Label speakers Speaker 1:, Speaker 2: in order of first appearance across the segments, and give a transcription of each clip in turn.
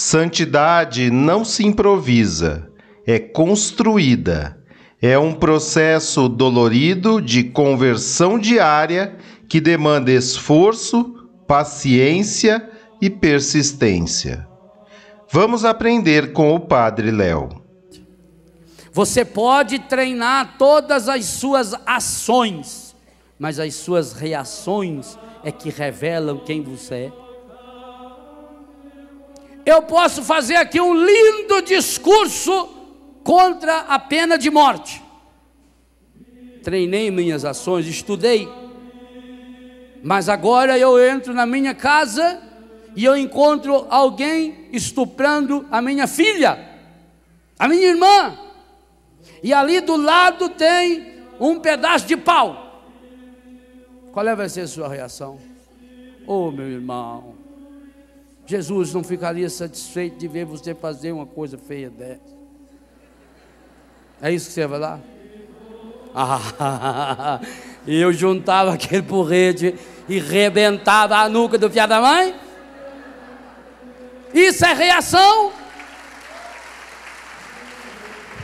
Speaker 1: Santidade não se improvisa, é construída é um processo dolorido de conversão diária que demanda esforço, paciência e persistência. Vamos aprender com o Padre Léo.
Speaker 2: Você pode treinar todas as suas ações, mas as suas reações é que revelam quem você é. Eu posso fazer aqui um lindo discurso contra a pena de morte. Treinei minhas ações, estudei. Mas agora eu entro na minha casa e eu encontro alguém estuprando a minha filha, a minha irmã. E ali do lado tem um pedaço de pau. Qual é, vai ser a sua reação? Oh, meu irmão, Jesus não ficaria satisfeito de ver você fazer uma coisa feia dessa. É isso que você vai lá? Ah, e eu juntava aquele porrete e rebentava a nuca do fiado da mãe? Isso é reação?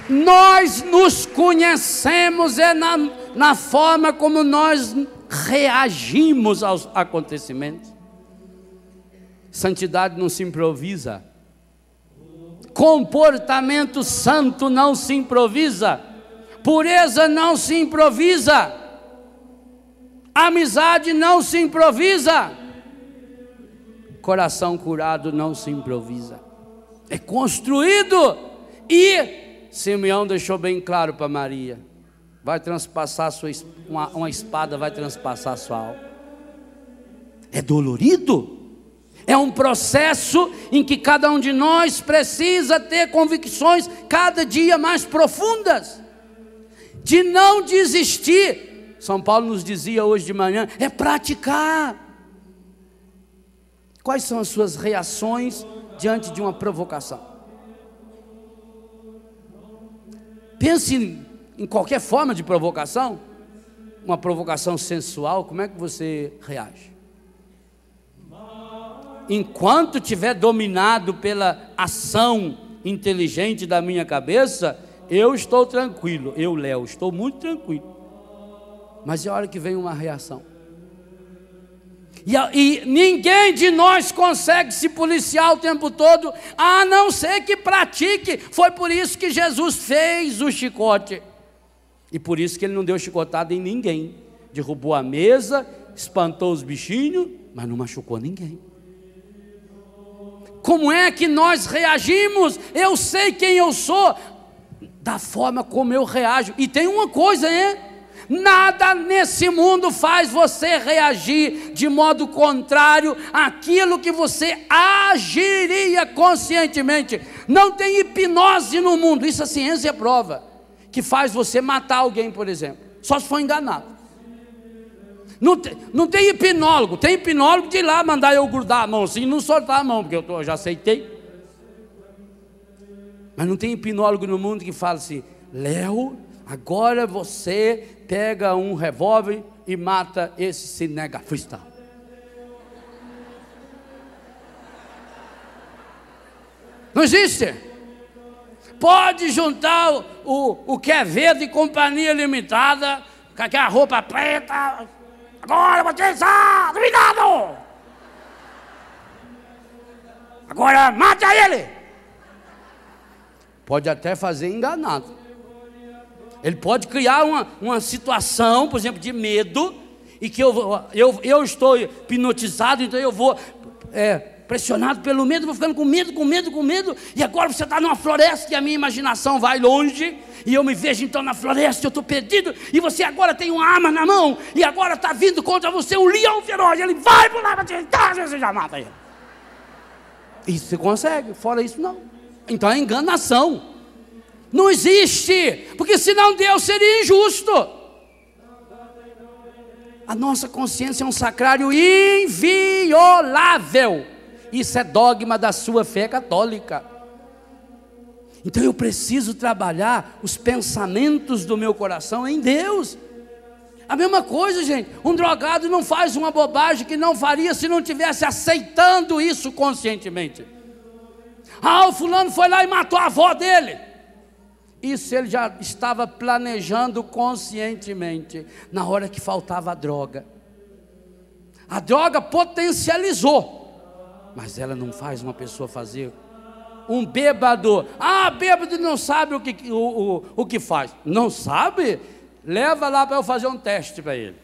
Speaker 2: Nós nos conhecemos é na, na forma como nós reagimos aos acontecimentos. Santidade não se improvisa. Comportamento santo não se improvisa. Pureza não se improvisa. Amizade não se improvisa. Coração curado não se improvisa. É construído. E Simeão deixou bem claro para Maria: vai transpassar sua, uma, uma espada, vai transpassar sua alma. É dolorido é um processo em que cada um de nós precisa ter convicções cada dia mais profundas, de não desistir. São Paulo nos dizia hoje de manhã: é praticar. Quais são as suas reações diante de uma provocação? Pense em qualquer forma de provocação, uma provocação sensual, como é que você reage? Enquanto tiver dominado pela ação inteligente da minha cabeça, eu estou tranquilo, eu, Léo, estou muito tranquilo. Mas é hora que vem uma reação. E, e, ninguém de nós consegue se policiar o tempo todo, a não ser que pratique. Foi por isso que Jesus fez o chicote. E por isso que ele não deu chicotada em ninguém. Derrubou a mesa, espantou os bichinhos, mas não machucou ninguém. Como é que nós reagimos? Eu sei quem eu sou, da forma como eu reajo. E tem uma coisa, hein? Nada nesse mundo faz você reagir de modo contrário àquilo que você agiria conscientemente. Não tem hipnose no mundo, isso a ciência prova, que faz você matar alguém, por exemplo, só se for enganado. Não tem, não tem hipnólogo, tem hipnólogo de lá mandar eu grudar a mão assim não soltar a mão, porque eu, tô, eu já aceitei. Mas não tem hipnólogo no mundo que fala assim: Léo, agora você pega um revólver e mata esse cinegrafista. Não existe. Pode juntar o, o, o Quevedo e Companhia Limitada, com aquela roupa preta. Agora vocês são duvidado! Agora mate a ele! Pode até fazer enganado. Ele pode criar uma, uma situação, por exemplo, de medo, e que eu, eu, eu estou hipnotizado, então eu vou é, pressionado pelo medo, vou ficando com medo, com medo, com medo, e agora você está numa floresta e a minha imaginação vai longe, e eu me vejo então na floresta, eu estou perdido, e você agora tem uma arma na mão, e agora está vindo contra você um leão feroz, ele vai pular para te você já mata ele. Isso você consegue, fora isso não. Então é enganação. Não existe, porque senão Deus seria injusto. A nossa consciência é um sacrário inviolável. Isso é dogma da sua fé católica. Então eu preciso trabalhar os pensamentos do meu coração em Deus. A mesma coisa, gente. Um drogado não faz uma bobagem que não faria se não tivesse aceitando isso conscientemente. Ah, o fulano foi lá e matou a avó dele. Isso ele já estava planejando conscientemente, na hora que faltava a droga. A droga potencializou mas ela não faz uma pessoa fazer. Um bêbado, ah, bêbado não sabe o que, o, o, o que faz. Não sabe? Leva lá para eu fazer um teste para ele.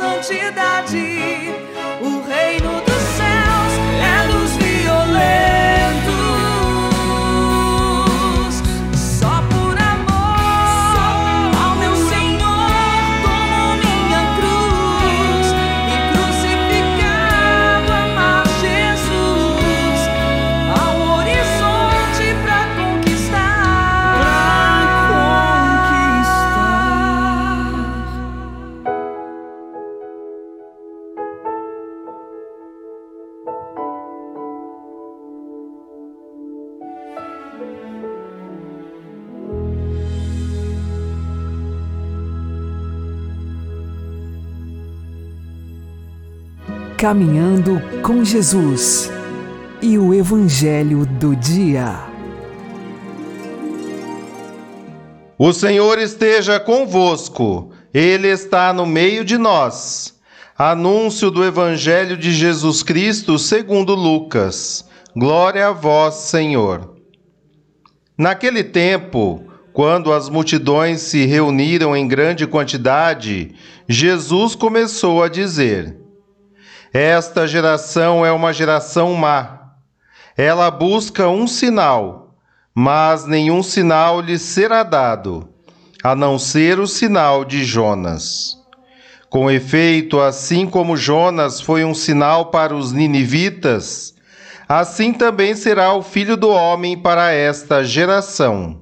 Speaker 3: Rei
Speaker 4: Caminhando com Jesus e o Evangelho do Dia.
Speaker 1: O Senhor esteja convosco, Ele está no meio de nós. Anúncio do Evangelho de Jesus Cristo segundo Lucas. Glória a vós, Senhor. Naquele tempo, quando as multidões se reuniram em grande quantidade, Jesus começou a dizer: Esta geração é uma geração má. Ela busca um sinal, mas nenhum sinal lhe será dado, a não ser o sinal de Jonas. Com efeito, assim como Jonas foi um sinal para os ninivitas, assim também será o filho do homem para esta geração.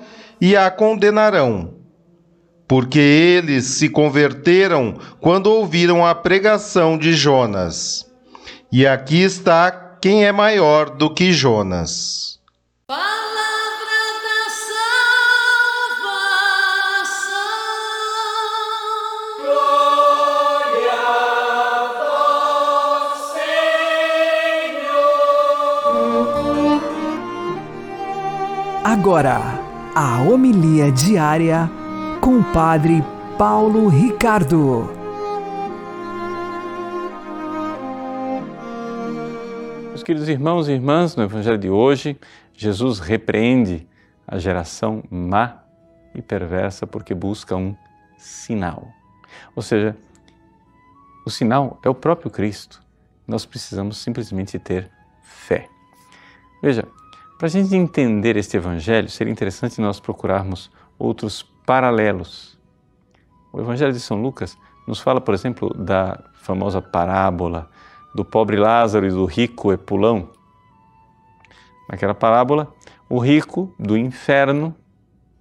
Speaker 1: e a condenarão, porque eles se converteram quando ouviram a pregação de Jonas. E aqui está quem é maior do que Jonas.
Speaker 4: Agora a homilia diária com o Padre Paulo Ricardo.
Speaker 3: Meus queridos irmãos e irmãs, no Evangelho de hoje, Jesus repreende a geração má e perversa porque busca um sinal. Ou seja, o sinal é o próprio Cristo. Nós precisamos simplesmente ter fé. Veja, para a gente entender este Evangelho, seria interessante nós procurarmos outros paralelos. O Evangelho de São Lucas nos fala, por exemplo, da famosa parábola do pobre Lázaro e do rico Epulão. Naquela parábola, o rico do inferno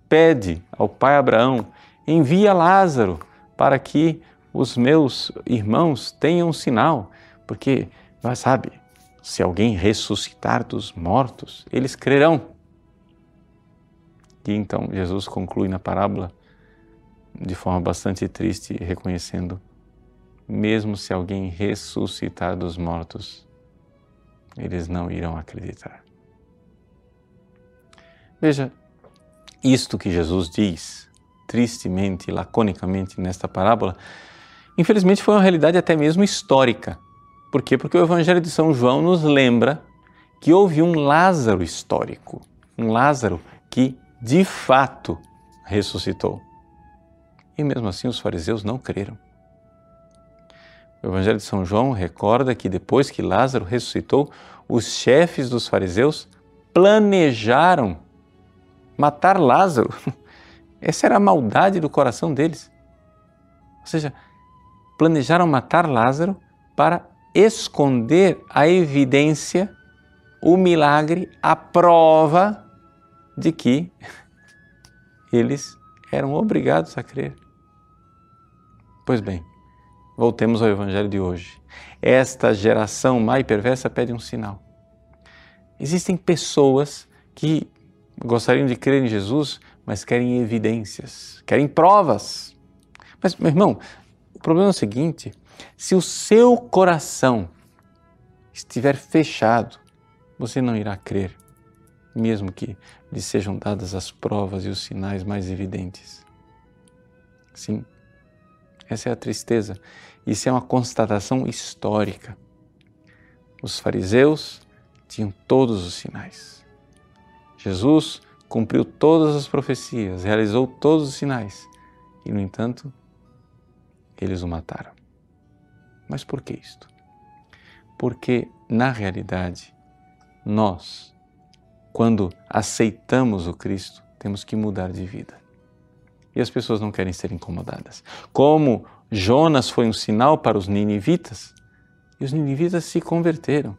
Speaker 3: pede ao pai Abraão: envia Lázaro para que os meus irmãos tenham um sinal, porque, sabe, se alguém ressuscitar dos mortos, eles crerão. E então Jesus conclui na parábola de forma bastante triste, reconhecendo: mesmo se alguém ressuscitar dos mortos, eles não irão acreditar. Veja, isto que Jesus diz, tristemente, laconicamente nesta parábola, infelizmente foi uma realidade até mesmo histórica por quê? Porque o Evangelho de São João nos lembra que houve um Lázaro histórico, um Lázaro que de fato ressuscitou. E mesmo assim os fariseus não creram. O Evangelho de São João recorda que depois que Lázaro ressuscitou, os chefes dos fariseus planejaram matar Lázaro. Essa era a maldade do coração deles. Ou seja, planejaram matar Lázaro para esconder a evidência, o milagre, a prova de que eles eram obrigados a crer. Pois bem, voltemos ao Evangelho de hoje. Esta geração má e perversa pede um sinal. Existem pessoas que gostariam de crer em Jesus, mas querem evidências, querem provas. Mas, meu irmão, o problema é o seguinte: se o seu coração estiver fechado, você não irá crer, mesmo que lhe sejam dadas as provas e os sinais mais evidentes. Sim, essa é a tristeza. Isso é uma constatação histórica. Os fariseus tinham todos os sinais. Jesus cumpriu todas as profecias, realizou todos os sinais e, no entanto, eles o mataram. Mas por que isto? Porque, na realidade, nós, quando aceitamos o Cristo, temos que mudar de vida. E as pessoas não querem ser incomodadas. Como Jonas foi um sinal para os ninivitas,
Speaker 5: E os ninivitas se converteram.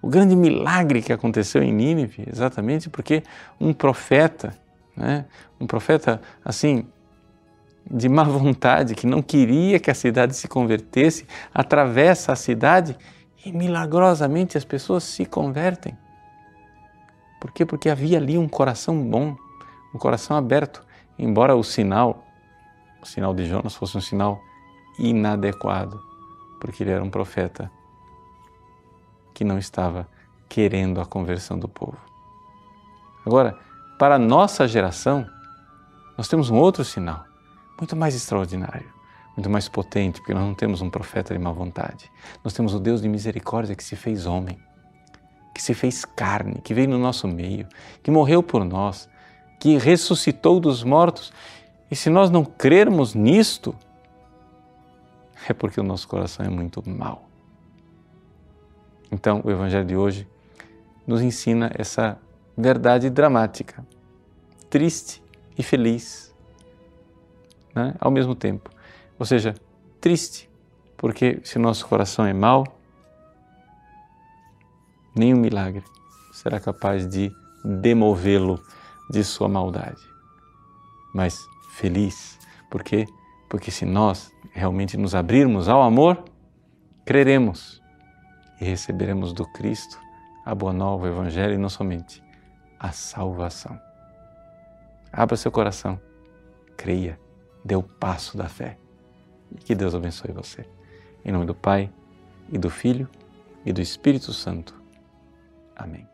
Speaker 5: O grande milagre que aconteceu em Nínive, exatamente porque um profeta, né, um profeta assim, de má vontade, que não queria que a cidade se convertesse, atravessa a cidade e milagrosamente as pessoas se convertem. Por quê? Porque havia ali um coração bom, um coração aberto, embora o sinal, o sinal de Jonas fosse um sinal inadequado, porque ele era um profeta que não estava querendo a conversão do povo. Agora, para a nossa geração, nós temos um outro sinal, muito mais extraordinário, muito mais potente, porque nós não temos um profeta de má vontade. Nós temos o Deus de misericórdia que se fez homem que se fez carne, que veio no nosso meio, que morreu por nós, que ressuscitou dos mortos. E se nós não crermos nisto, é porque o nosso coração é muito mau. Então, o Evangelho de hoje nos ensina essa verdade dramática, triste e feliz, né? ao mesmo tempo. Ou seja, triste, porque se nosso coração é mau, nenhum milagre será capaz de demovê-lo de sua maldade. Mas feliz, por quê? Porque se nós realmente nos abrirmos ao amor, creremos e receberemos do Cristo a boa nova, o Evangelho e não somente a salvação. Abra seu coração, creia, dê o passo da fé e que Deus abençoe você. Em nome do Pai e do Filho e do Espírito Santo. Amém.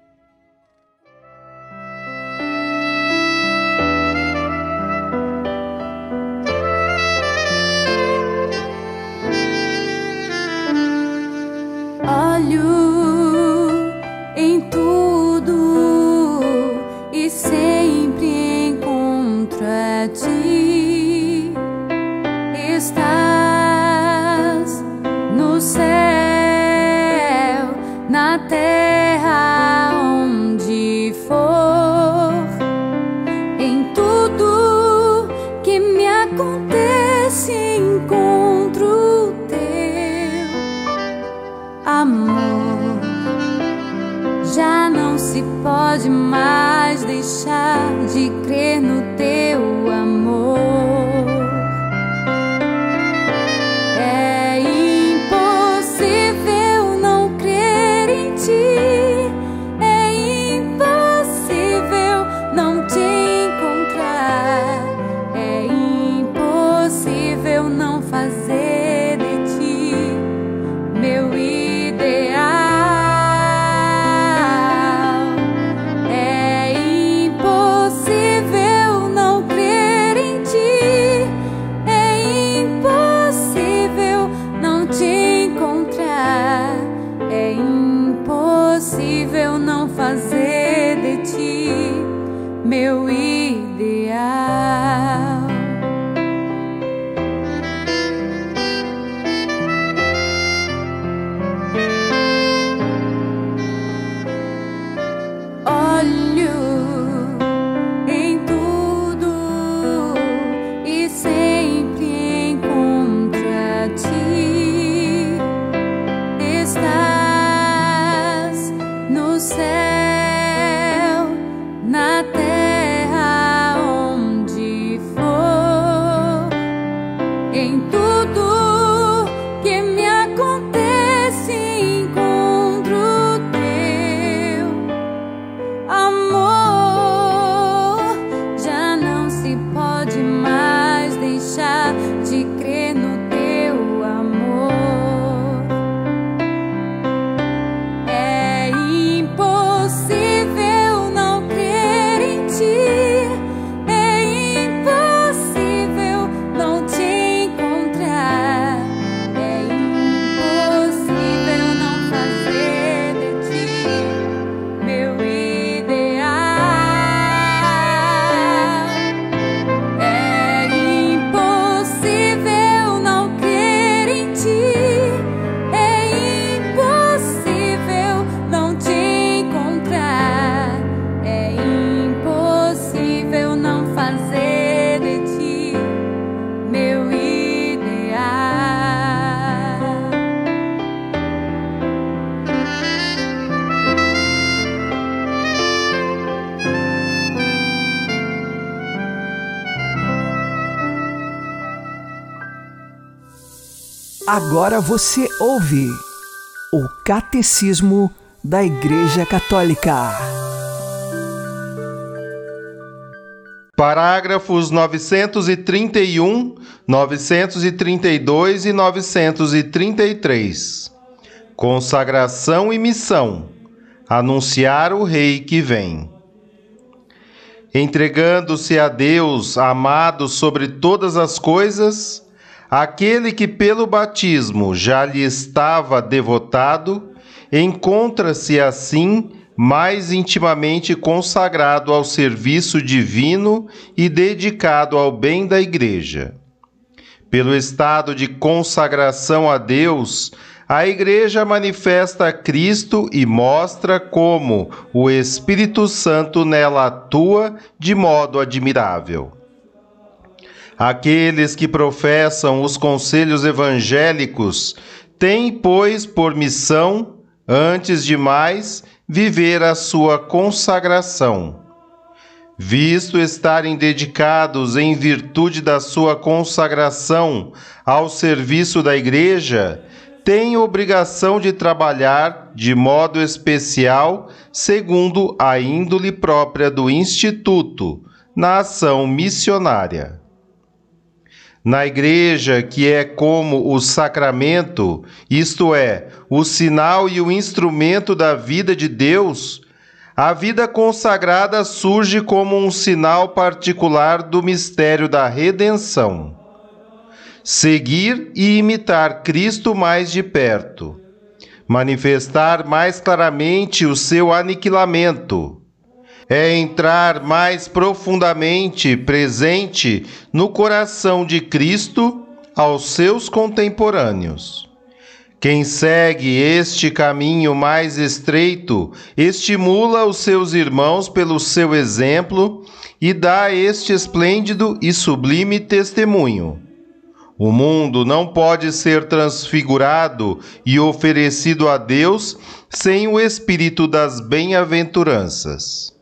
Speaker 4: Agora você ouve o Catecismo da Igreja Católica.
Speaker 1: Parágrafos 931, 932 e 933. Consagração e missão. Anunciar o Rei que vem. Entregando-se a Deus, amado sobre todas as coisas, Aquele que pelo batismo já lhe estava devotado, encontra-se assim mais intimamente consagrado ao serviço divino e dedicado ao bem da Igreja. Pelo estado de consagração a Deus, a Igreja manifesta Cristo e mostra como o Espírito Santo nela atua de modo admirável. Aqueles que professam os conselhos evangélicos têm, pois, por missão, antes de mais, viver a sua consagração. Visto estarem dedicados em virtude da sua consagração ao serviço da Igreja, têm obrigação de trabalhar de modo especial segundo a índole própria do Instituto, na ação missionária. Na igreja, que é como o sacramento, isto é, o sinal e o instrumento da vida de Deus, a vida consagrada surge como um sinal particular do mistério da redenção. Seguir e imitar Cristo mais de perto, manifestar mais claramente o seu aniquilamento é entrar mais profundamente presente no coração de Cristo aos seus contemporâneos. Quem segue este caminho mais estreito estimula os seus irmãos pelo seu exemplo e dá este esplêndido e sublime testemunho. O mundo não pode ser transfigurado e oferecido a Deus sem o espírito das bem-aventuranças.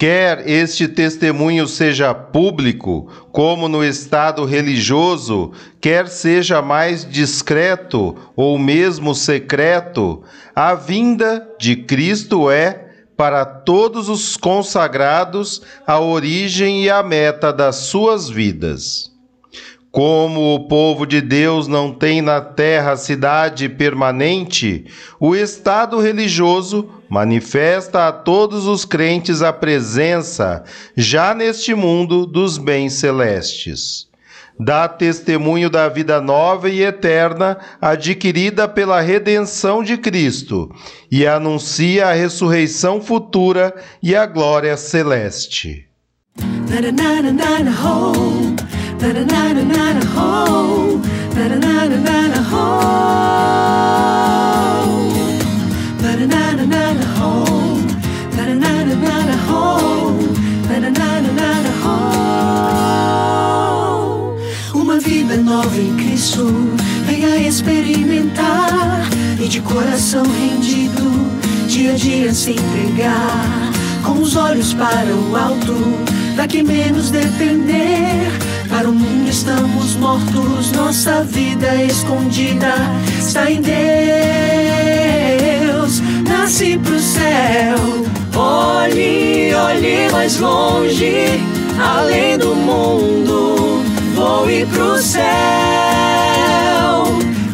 Speaker 1: Quer este testemunho seja público, como no estado religioso, quer seja mais discreto ou mesmo secreto, a vinda de Cristo é, para todos os consagrados, a origem e a meta das suas vidas. Como o povo de Deus não tem na terra cidade permanente, o Estado religioso manifesta a todos os crentes a presença, já neste mundo, dos bens celestes. Dá testemunho da vida nova e eterna adquirida pela redenção de Cristo e anuncia a ressurreição futura e a glória celeste. Na, na, na, Uma vida nova em Cristo, venha experimentar e de coração rendido, dia a dia se entregar, com os olhos para o alto, daqui menos depender para o mundo estamos mortos, nossa vida escondida está em Deus. Nasce pro céu, olhe, olhe mais longe, além do mundo, voe pro céu.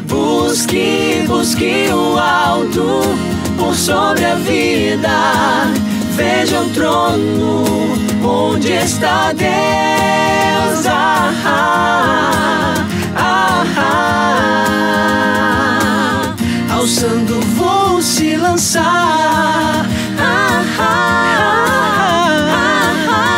Speaker 1: Busque, busque o alto por sobre a vida, veja o trono onde está Deus. Ah, ah, ah, ah, alçando vou se lançar. Ah, ah, ah,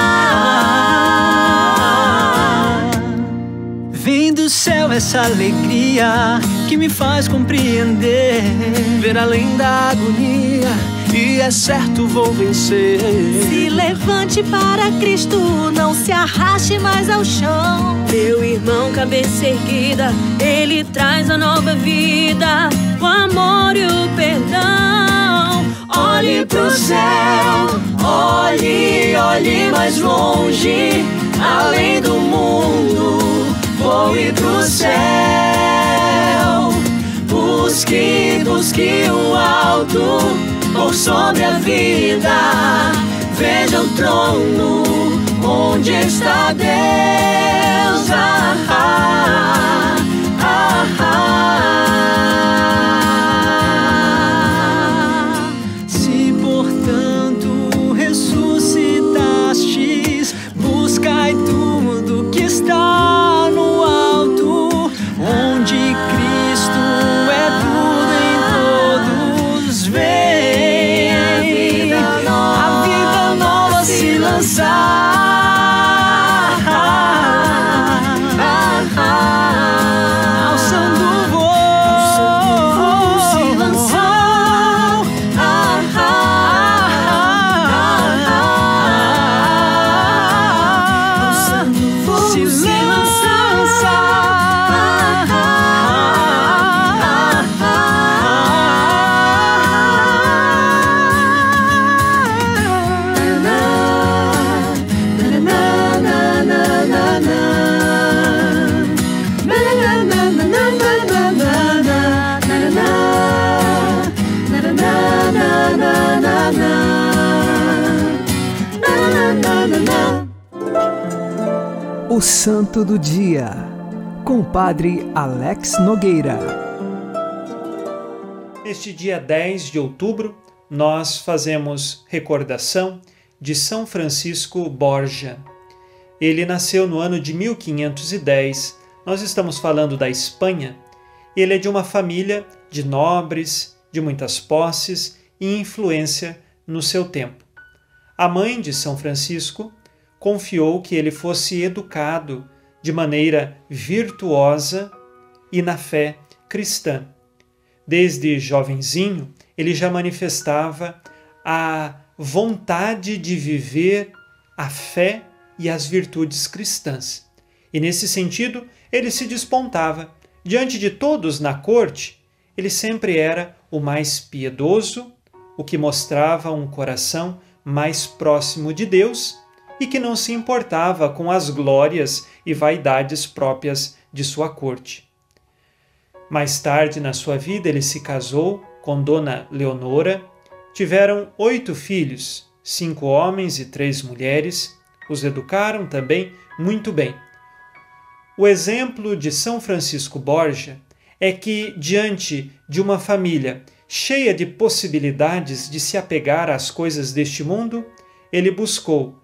Speaker 1: Vem do céu essa alegria que me faz compreender, ver além da agonia e é certo vou vencer.
Speaker 6: Se levante para Cristo, não se arraste mais ao chão.
Speaker 7: Meu irmão, cabeça erguida, Ele traz a nova vida, o amor e o perdão.
Speaker 6: Olhe pro céu, olhe, olhe mais longe, além do mundo
Speaker 7: voe pro céu. Busque, busque o alto por sobre a vida. Veja o trono onde está Deus. Ah, ah,
Speaker 4: O Santo do Dia, com o Padre Alex Nogueira.
Speaker 8: Neste dia 10 de outubro, nós fazemos recordação de São Francisco Borja. Ele nasceu no ano de 1510. Nós estamos falando da Espanha. Ele é de uma família de nobres, de muitas posses e influência no seu tempo. A mãe de São Francisco confiou que ele fosse educado de maneira virtuosa e na fé cristã. Desde jovenzinho, ele já manifestava a vontade de viver a fé e as virtudes cristãs. E nesse sentido, ele se despontava. Diante de todos na corte, ele sempre era o mais piedoso, o que mostrava um coração mais próximo de Deus e que não se importava com as glórias e vaidades próprias de sua corte. Mais tarde na sua vida, ele se casou com Dona Leonora. Tiveram oito filhos, cinco homens e três mulheres. Os educaram também muito bem. O exemplo de São Francisco Borja é que, diante de uma família cheia de possibilidades de se apegar às coisas deste mundo, ele buscou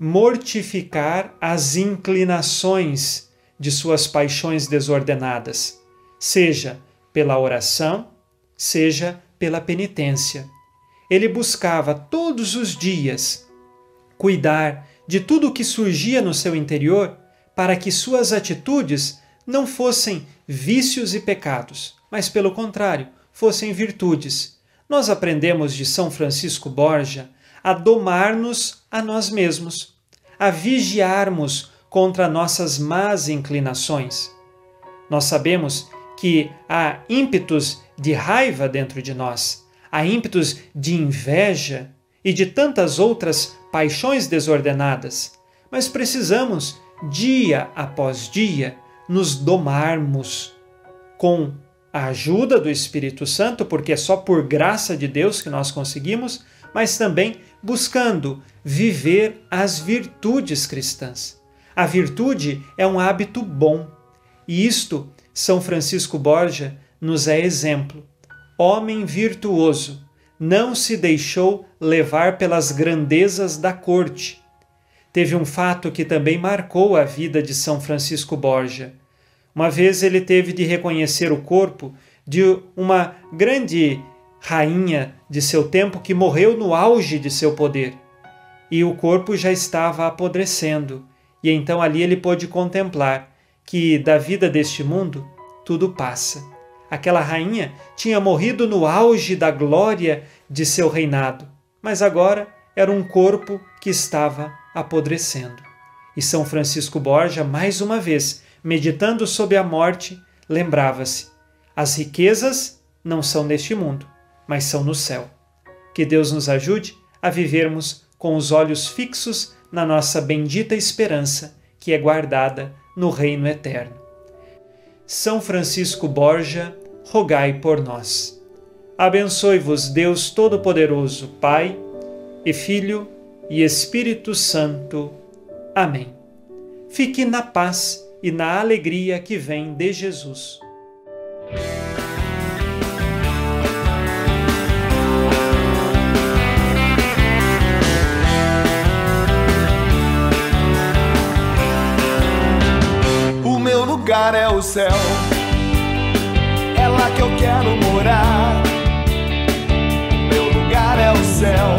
Speaker 8: mortificar as inclinações de suas paixões desordenadas, seja pela oração, seja pela penitência. Ele buscava todos os dias cuidar de tudo o que surgia no seu interior para que suas atitudes não fossem vícios e pecados, mas pelo contrário, fossem virtudes. Nós aprendemos de São Francisco Borja a domar-nos a nós mesmos, a vigiarmos contra nossas más inclinações. Nós sabemos que há ímpetos de raiva dentro de nós, há ímpetos de inveja e de tantas outras paixões desordenadas, mas precisamos, dia após dia, nos domarmos com a ajuda do Espírito Santo, porque é só por graça de Deus que nós conseguimos, mas também buscando viver as virtudes cristãs. A virtude é um hábito bom, e isto São Francisco Borja nos é exemplo. Homem virtuoso, não se deixou levar pelas grandezas da corte. Teve um fato que também marcou a vida de São Francisco Borja. Uma vez ele teve de reconhecer o corpo de uma grande rainha de seu tempo que morreu no auge de seu poder. E o corpo já estava apodrecendo, e então ali ele pôde contemplar que da vida deste mundo tudo passa. Aquela rainha tinha morrido no auge da glória de seu reinado, mas agora era um corpo que estava apodrecendo. E São Francisco Borja, mais uma vez, meditando sobre a morte, lembrava-se: as riquezas não são neste mundo, mas são no céu. Que Deus nos ajude a vivermos com os olhos fixos na nossa bendita esperança, que é guardada no reino eterno. São Francisco Borja, rogai por nós. Abençoe-vos Deus Todo-Poderoso, Pai e Filho e Espírito Santo. Amém. Fique na paz e na alegria que vem de Jesus.
Speaker 9: O meu lugar é o céu, é lá que eu quero morar. Meu lugar é o céu,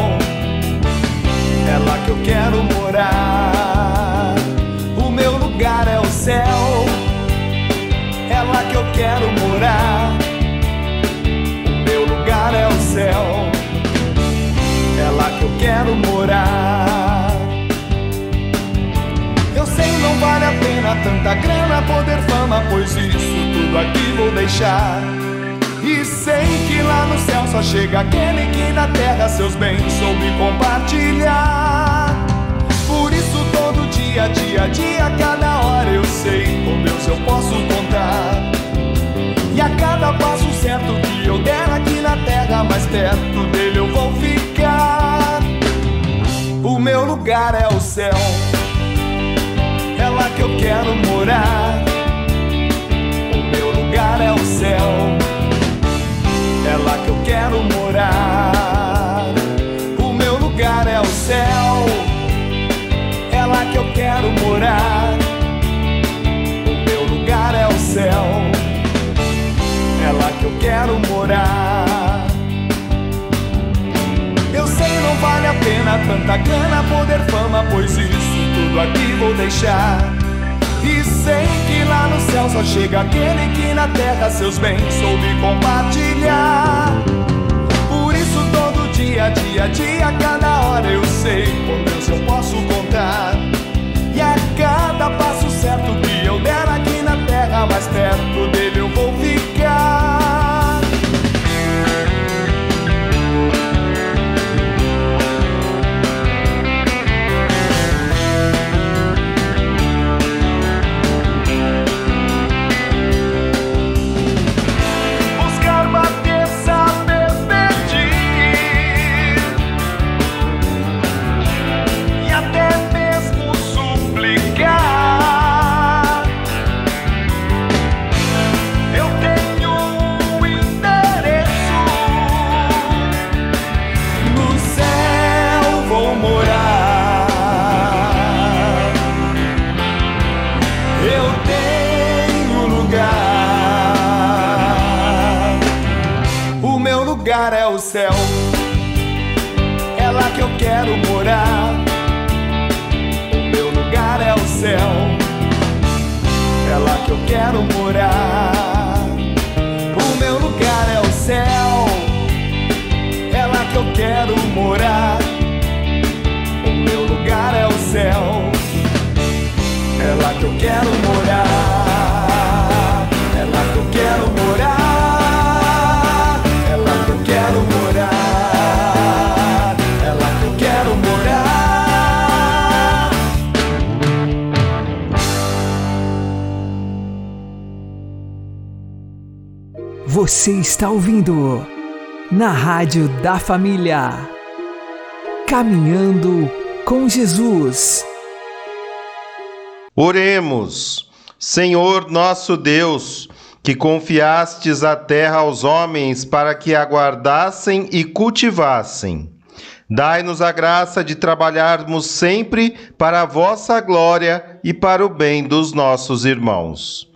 Speaker 9: é lá que eu quero morar. Lugar é o céu, é lá que eu quero morar. O meu lugar é o céu, é lá que eu quero morar. Eu sei não vale a pena tanta grana, poder, fama, pois isso tudo aqui vou deixar. E sei que lá no céu só chega aquele que na terra seus bens soube compartilhar. Dia, dia, dia, cada hora eu sei com Deus eu posso contar. E a cada passo certo que eu der aqui na terra, mais perto dele eu vou ficar. O meu lugar é o céu, é lá que eu quero morar. O meu lugar é o céu, é lá que eu quero morar. Eu sei não vale a pena tanta grana, poder, fama, pois isso tudo aqui vou deixar. E sei que lá no céu só chega aquele que na terra seus bens soube compartilhar. Por isso todo dia, dia, dia, cada hora eu sei com Deus eu posso contar. Mais perto dele
Speaker 4: Você está ouvindo na Rádio da Família. Caminhando com Jesus.
Speaker 1: Oremos, Senhor nosso Deus, que confiastes a terra aos homens para que a guardassem e cultivassem. Dai-nos a graça de trabalharmos sempre para a vossa glória e para o bem dos nossos irmãos.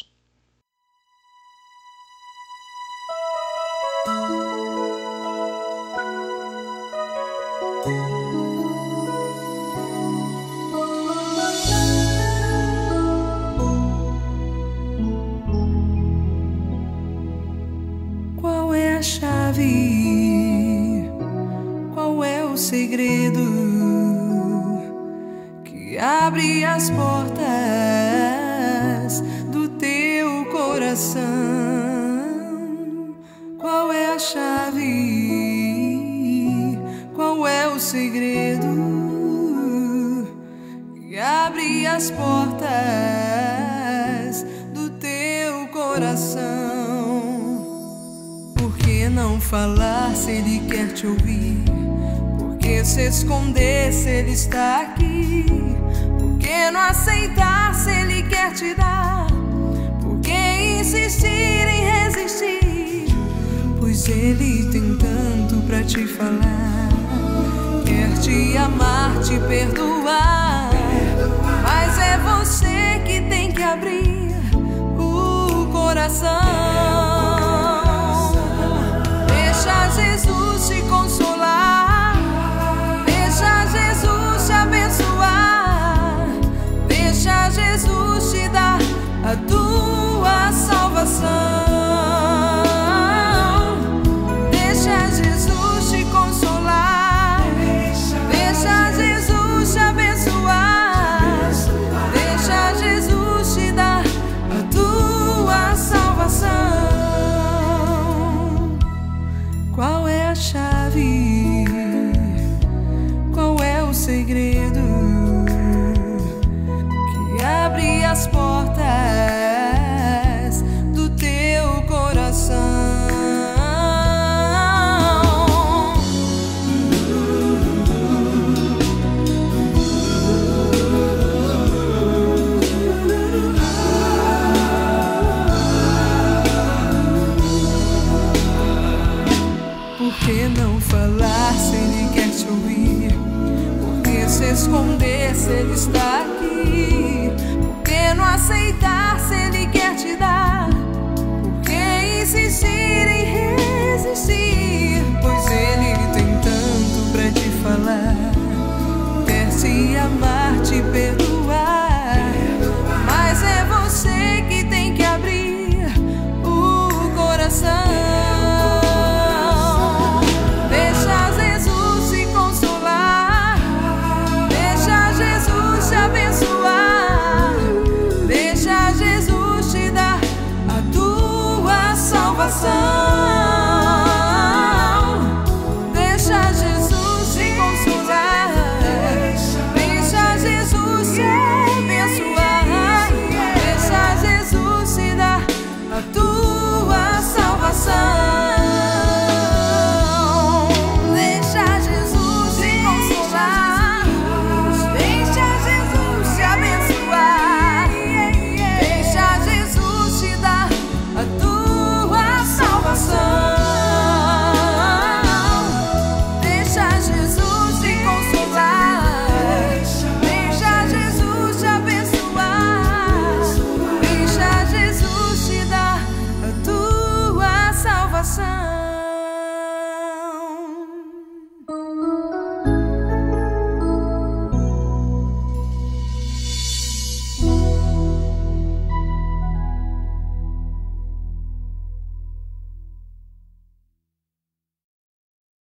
Speaker 10: Que abre as portas do teu coração. Qual é a chave? Qual é o segredo que abre as portas do teu coração? Por que não falar se ele quer te ouvir? Que se esconder se ele está aqui? Por que não aceitar se ele quer te dar? Por que insistir em resistir? Pois ele tem tanto pra te falar. Quer te amar, te perdoar. Mas é você que tem que abrir o coração. Deixa Jesus te consolar. A tua salvação.